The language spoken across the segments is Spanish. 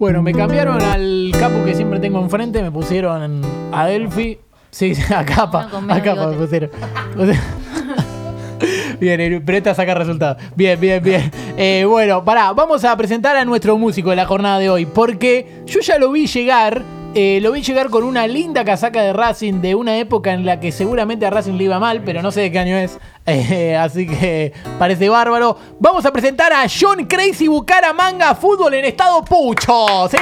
Bueno, me cambiaron al capo que siempre tengo enfrente, me pusieron a Delphi. Sí, a capa. A capa me pusieron. Bien, Presta saca resultados. Bien, bien, bien. Eh, bueno, pará, vamos a presentar a nuestro músico de la jornada de hoy. Porque yo ya lo vi llegar. Eh, lo vi llegar con una linda casaca de Racing de una época en la que seguramente a Racing le iba mal, pero no sé de qué año es. Eh, así que parece bárbaro. Vamos a presentar a John Crazy Bucaramanga Fútbol en estado pucho. ¡Sí!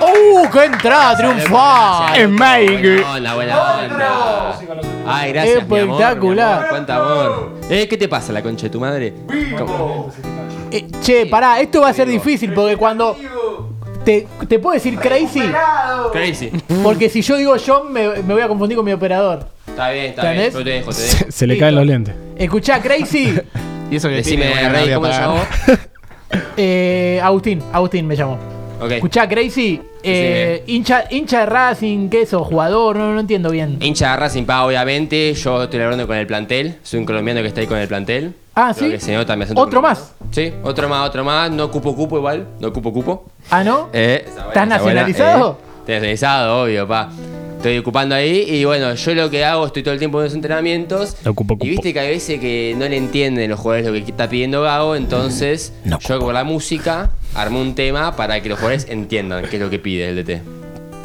¡Uh! ¡Qué entrada triunfal! Es Mike. Buena, buena onda. Ay, gracias, Espectacular. Cuánto amor. Eh, ¿qué te pasa, la concha de tu madre? ¿Cómo? Eh, che, pará, esto va a ser difícil porque cuando. Te, te puedo decir crazy, Crazy. porque si yo digo John me, me voy a confundir con mi operador. Está bien, está bien. ¿Entendés? Yo te dejo, te dejo. Se, se le caen los lentes. Escuchá, crazy. Y eso que Decime, tiene, bueno, Rey, no ¿cómo voy te a llamo? pagar. Eh, Agustín, Agustín me llamo. Ok. Escuchá, crazy. eh, hincha, hincha de Racing, ¿qué eso? Jugador, no, no entiendo bien. Hincha de Racing Pa, obviamente. Yo estoy hablando con el plantel. Soy un colombiano que está ahí con el plantel. Ah, Creo ¿sí? que se nota mi acento ¿Otro colombiano. más? Sí, otro más, otro más. No cupo cupo igual. No cupo cupo. Ah, ¿no? Eh, buena, ¿Estás buena, nacionalizado? eh. Estoy nacionalizado, obvio, pa. Estoy ocupando ahí y bueno, yo lo que hago, estoy todo el tiempo en los entrenamientos. Lo ocupo, ocupo. Y viste que hay veces que no le entienden los jugadores lo que está pidiendo Gago, entonces No. yo con la música armé un tema para que los jugadores entiendan qué es lo que pide el DT.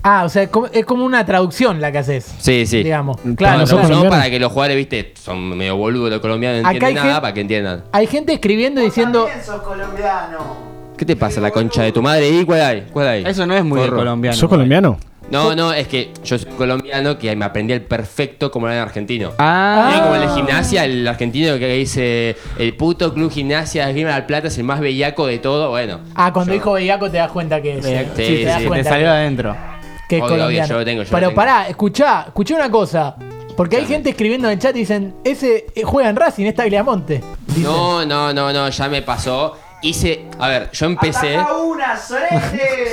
Ah, o sea, es como- es como una traducción la que haces. Sí, sí. Digamos. Claro, No, para que los jugadores, viste, son medio boludos los colombianos, no entienden hay nada para que entiendan. Hay gente escribiendo y diciendo. sos colombiano. ¿Qué te pasa, la concha de tu madre? ¿Y cuál hay? ¿Cuál hay? Eso no es muy de colombiano. ¿Sos colombiano? No, no, es que yo soy colombiano que me aprendí el perfecto como era en argentino. Ah, Era como el de gimnasia, el argentino que dice el puto club gimnasia de Grima del Plata es el más bellaco de todo. Bueno, Ah, cuando Yo- dijo Bellaco te das cuenta que es. Sí, Sí, te das sí, te cuenta salió adentro. Que es Obvio, obvio, colombiano. yo lo tengo, yo lo Pero tengo. pará, escuchá, escuchá una cosa. Porque hay gente escribiendo en el chat y dicen, ese eh, juega en Racing, es Tagliamonte. Dicen. no, no, no, no, ya me pasó. Hice, a ver, yo empecé. Una.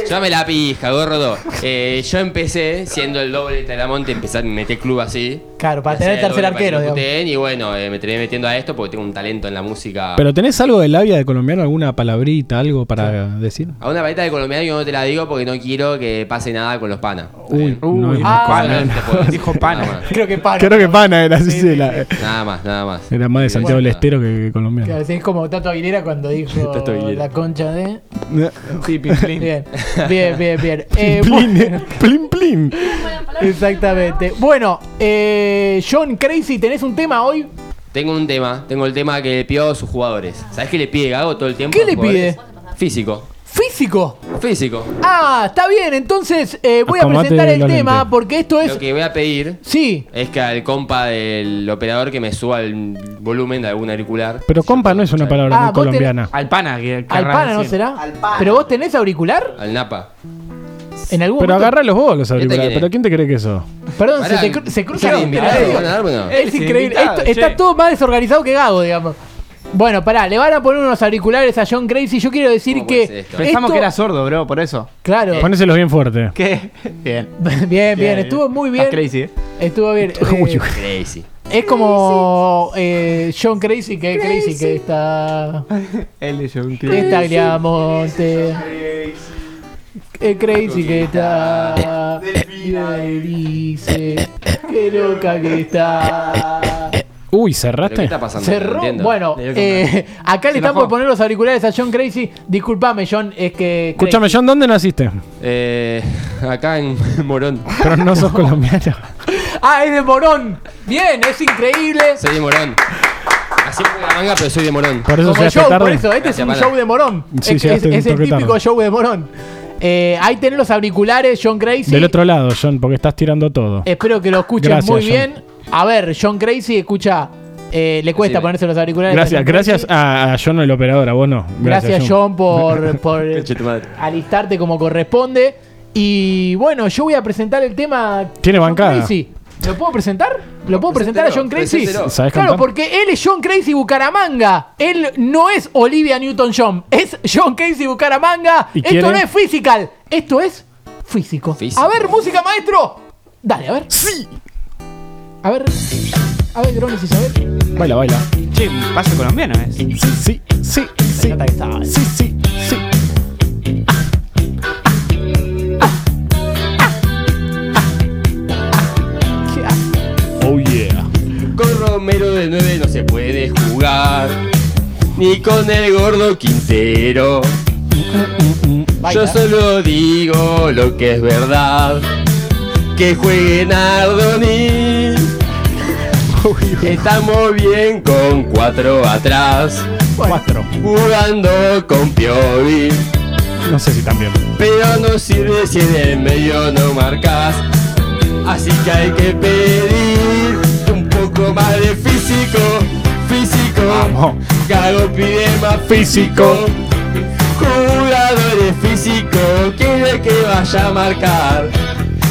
Ya me la pija, gordo. Eh, yo empecé siendo el doble de Talamonte, empecé a meter club así. Claro, para tener tercer doble para que arquero, digamos. Y bueno, eh, me terminé metiendo a esto porque tengo un talento en la música. ¿Pero tenés algo de labia de colombiano? ¿Alguna palabrita, algo para decir? A una varita de colombiano yo no te la digo porque no quiero que pase nada con los panas. Uy, no es ah, Pana, Dijo pana. Creo que para. Creo que pana era así. Sí, sí, la-. Nada más, nada más. Era más de Santiago del Bueno. Estero que colombiano. Es como Tato Aguilera cuando dijo La concha de. Sí, plin. Bien, bien, bien, bien. Eh, Plin, bueno, plin, plin. exactamente. Bueno, eh, John Crazy, ¿tenés un tema hoy? Tengo un tema, tengo el tema que le pido a sus jugadores. ¿Sabes qué le pide Gago todo el tiempo? ¿Qué a le pide? Físico. Físico. Físico. Ah, está bien. Entonces eh, voy a Acomate presentar el los tema lentes. porque esto es. Lo que voy a pedir Sí. es que al compa del operador que me suba el volumen de algún auricular. Pero compa no es una palabra Ah, muy vos tenés- colombiana. Al pana. Que, que Al pana, ¿no será? Al pana. ¿Pero vos tenés auricular? Al Napa. En algún Pero momento. agarra los vos los te auriculares. quiere? ¿Pero quién te cree que eso? Perdón, Pará, se, te cru- se cruza ¿quiere la invitar? medio. ¿Van a dar, bueno? Es increíble. invitado, Esto- está todo más desorganizado que Gago, digamos. Bueno, pará, le van a poner unos auriculares a John Crazy. Yo quiero decir ¿Cómo que. puede ser esto? Pensamos esto- que era sordo, bro, por eso. Claro. Ponéselos bien fuerte. ¿Qué? Bien. Bien, bien, estuvo muy bien. Estás crazy, eh. Estuvo bien. Eh, Crazy. es como eh, John Crazy, que es Crazy, que está. Él es un que está Gliamonte. Es Crazy que está. Y dice. Qué loca que está. Uy, ¿Pero qué ¿cerraste? está pasando? Cerró. No. Bueno, eh, acá le están por poner los auriculares a John Crazy. Disculpame, John, es que. Escúchame, John, ¿dónde naciste? Eh, acá en Morón. Pero no sos colombiano. Ah, es de Morón. Bien, es increíble. Soy de Morón. Así fue la manga, pero soy de Morón. Por eso Como show, por tarde. eso, este Gracias, es un show de Morón. Sí, es es- es el típico tarde. show de Morón. Eh, ahí tenés los auriculares, John Crazy. Del otro lado, John, porque estás tirando todo. Espero que lo escuchen Gracias, muy John. bien. A ver, John Crazy, escucha. eh, le cuesta Decime. ponerse los auriculares. Gracias, John gracias a, a John el operador, a vos no. Gracias, John, por, por Conche tu madre. alistarte como corresponde. Y bueno, yo voy a presentar el tema. Tiene John bancada. Crazy. ¿Lo puedo presentar? ¿Lo puedo presentar a John Crazy? Preséntelo. ¿Sabes Claro, cantar? porque él es John Crazy Bucaramanga. Él no es Olivia Newton-John. Es John Crazy Bucaramanga. ¿Y Esto quiere? no es physical. Esto es físico. Físico. A ver, música, maestro. Dale, a ver. Sí. A ver, a ver, Grones Isabel. Baila, baila. Che, pasa colombiano es. Sí, sí, sí, sí. Sí, sí, sí. Oh yeah. Con Romero de 9 no se puede jugar. Ni con el gordo Quintero. Yo solo digo lo que es verdad. Que jueguen Ardoni Estamos bien con cuatro atrás. Cuatro. Jugando con Piovi. No sé si también. Pero no sirve si en el medio no marcas. Así que hay que pedir un poco más de físico. Físico. Vamos. Gago pide más físico. Jugadores físicos, quiere que vaya a marcar.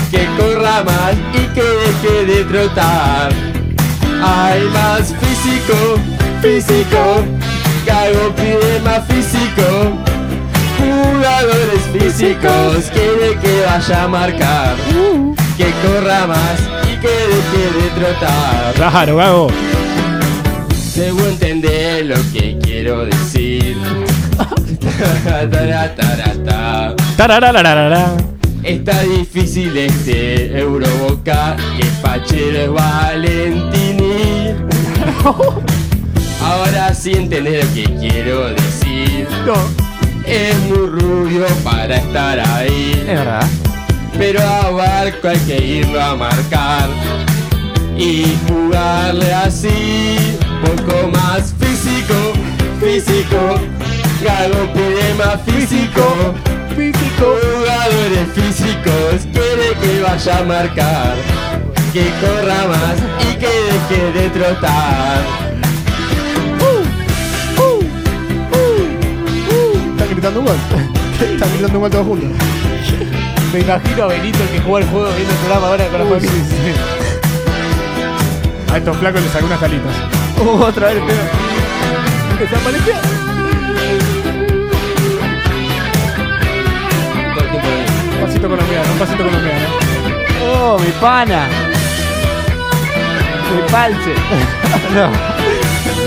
Que corra más y que deje de trotar. Hay más físico, físico. Gago pide más físico. Jugadores físicos, quiere que vaya a marcar. Que corra más y que deje de trotar. Claro, Gago. Debo entender lo que quiero decir. Tararararara. Está difícil este Euroboca que Pachero es Valentini. Ahora sí entendés lo que quiero decir. Es muy rubio para estar ahí. Es verdad. Pero a Barco hay que irlo a marcar y jugarle así, poco más físico, físico, Gago pide más físico, físico, jugadores físicos, quiere que vaya a marcar, que corra más y que deje de trotar. Están gritando un gol. Están gritando un gol todos juntos. Me imagino a Benito que juega el juego viendo el programa ahora con la familia. A estos flacos les saqué unas calitas. otra vez, pero. Desapareció. Un pana. Mi palce. no.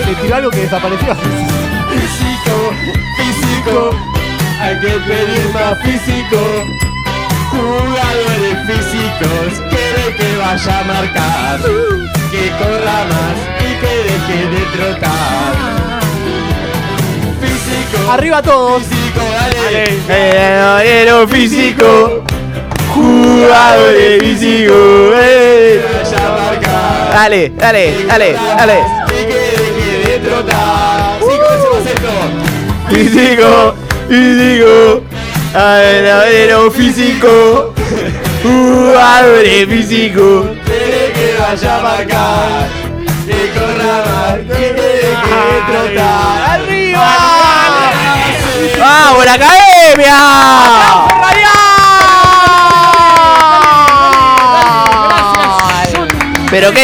Le tiró algo que desapareció. Físico, físico, hay que pedir más físico. Jugadores físicos, quiere que vaya a marcar, que corra más y que deje de trotar. Físico, Arriba todos. físico, dale. Jugador físico. Jugadores físicos. eh. Dale, dale, dale, dale. Físico, físico. Verdadero físico. Jugadores físicos. Quiere que vaya a marcar, que corra más, que trotar. ¡Arriba! ¡Vamos, la academia!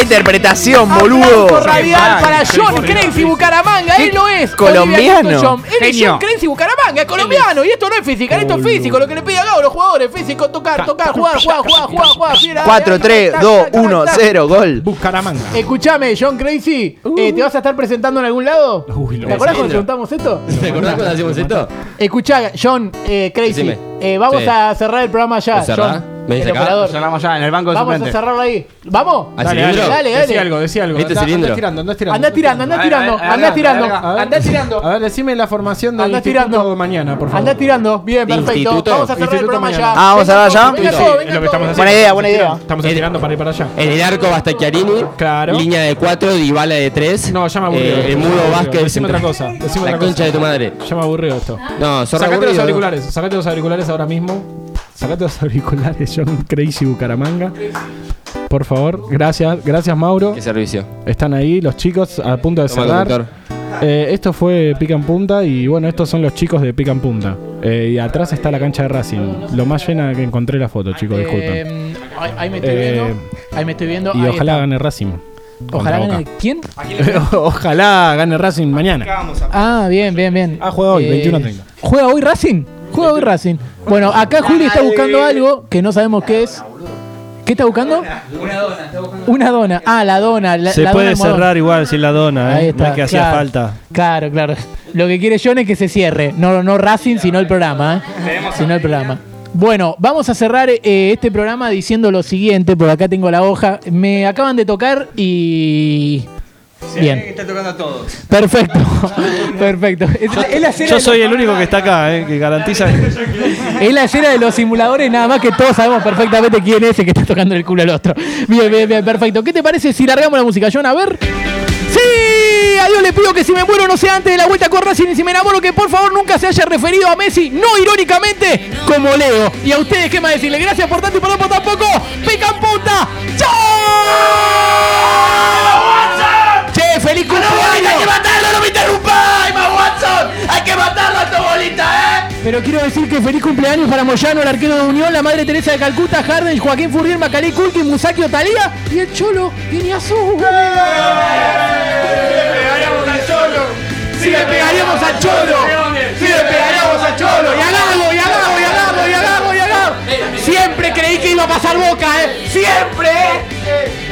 Interpretación, boludo. Radial para John Crazy Bucaramanga, él lo es. colombiano. Él es. John Crazy Bucaramanga, es colombiano. Y esto no es física, esto es físico. Lo que le pide a Gabo, los jugadores, físico, tocar, tocar, jugar, jugar, jugar, jugar, jugar. fiera, 4, 3, tac, 2, tac, tac, 1, tac. 0, gol. Bucaramanga. Escuchame, John Crazy, eh, ¿te vas a estar presentando en algún lado? ¿Te acordás cuando preguntamos esto? ¿Te acordás cuando hacíamos esto? Escuchá, John eh, Crazy, eh, vamos a cerrar el programa ya. John, ¿Me dice el acá? operador. Cerramos ya en el banco de Vamos a suplentes. cerrarlo ahí. ¿Vamos? ¿Al Dale, cilindro? dale, dale. Decí algo, decí algo. ¿Viste Anda- cilindro? Anda tirando, anda tirando. Anda tirando, anda A ver, tirando, a ver, anda a ver, tirando, a ver, a ver. anda tirando. A ver, decime la formación del Anda instituto tirando. mañana, por favor. Anda tirando, bien, perfecto. Instituto. Vamos a cerrar el Instituto programa ya. mañana. Ah, ¿vamos a cerrar ya? todo, Venga Sí, todo, es venga lo que estamos haciendo. Buena idea, buena idea. Estamos estirando para ir para allá. En el arco Bastacchiarini. Claro. Línea de 4, Dybala de 3. No, ya me aburrió. Eh, el mudo Vázquez. Decime otra cosa. Decime La otra concha cosa. de tu madre. Ya me aburrió esto. No, zorra Sacate los aburrido. auriculares, sacate los auriculares ahora mismo. Sacate los auriculares, John Crazy Bucaramanga. Por favor, gracias, gracias Mauro. Qué servicio. Están ahí los chicos a punto de Toma, cerrar. Eh, esto fue Pica en Punta y bueno, estos son los chicos de Pica en Punta. Eh, y atrás está la cancha de Racing. Lo más llena que encontré la foto, chicos, disculpen. Eh, ahí, ahí me estoy Eh, viendo. Ahí me estoy viendo. Y ahí ojalá está. gane Racing. Ojalá gane. ¿Quién? Ojalá gane Racing mañana. Ah, bien, bien, bien. Ah, juega hoy, 21:30. ¿Juega hoy Racing? Juega hoy Racing. Bueno, acá Juli está buscando algo que no sabemos qué es. ¿Qué está buscando? Una dona. Una dona. Ah, la dona. La, Se la puede cerrar igual sin la dona, Ahí ¿eh? está, no es que hacía claro. falta. Claro, claro. Lo que quiere John es que se cierre. No, no Racing, sino el programa. ¿eh? Sino el programa. Bueno, vamos a cerrar eh, este programa diciendo lo siguiente. Por acá tengo la hoja. Me acaban de tocar y. Bien. Está tocando a todos. Perfecto. Perfecto. Es, es la escena Yo de soy los- el único que está acá, eh, que garantiza. Es la escena de los simuladores, nada más que todos sabemos perfectamente quién es el que está tocando el culo al otro. Bien, bien, bien, perfecto. ¿Qué te parece si largamos la música, John? A ver. ¡Sí! A Dios le pido que si me muero no sea antes de la vuelta con Racing y si me enamoro que por favor nunca se haya referido a Messi, no irónicamente, como Leo. Y a ustedes, ¿qué más decirle? Gracias por tanto y perdón por tan poco. ¡Pican punta! ¡Chao! Pero quiero decir que feliz cumpleaños para Moyano, el arquero de Unión, la madre Teresa de Calcuta, Harden, Joaquín Furrier, Macalí, Kulkin, Musaki, Otalía y el Cholo Guiñazú. ¡Sí le pegaríamos al Cholo! ¡Sí le pegaríamos al Cholo! ¡Y a Gago, y a Gago, y a Gago, y a Gago, y a Gago! Siempre creí que iba a pasar Boca, ¿eh? ¡Siempre!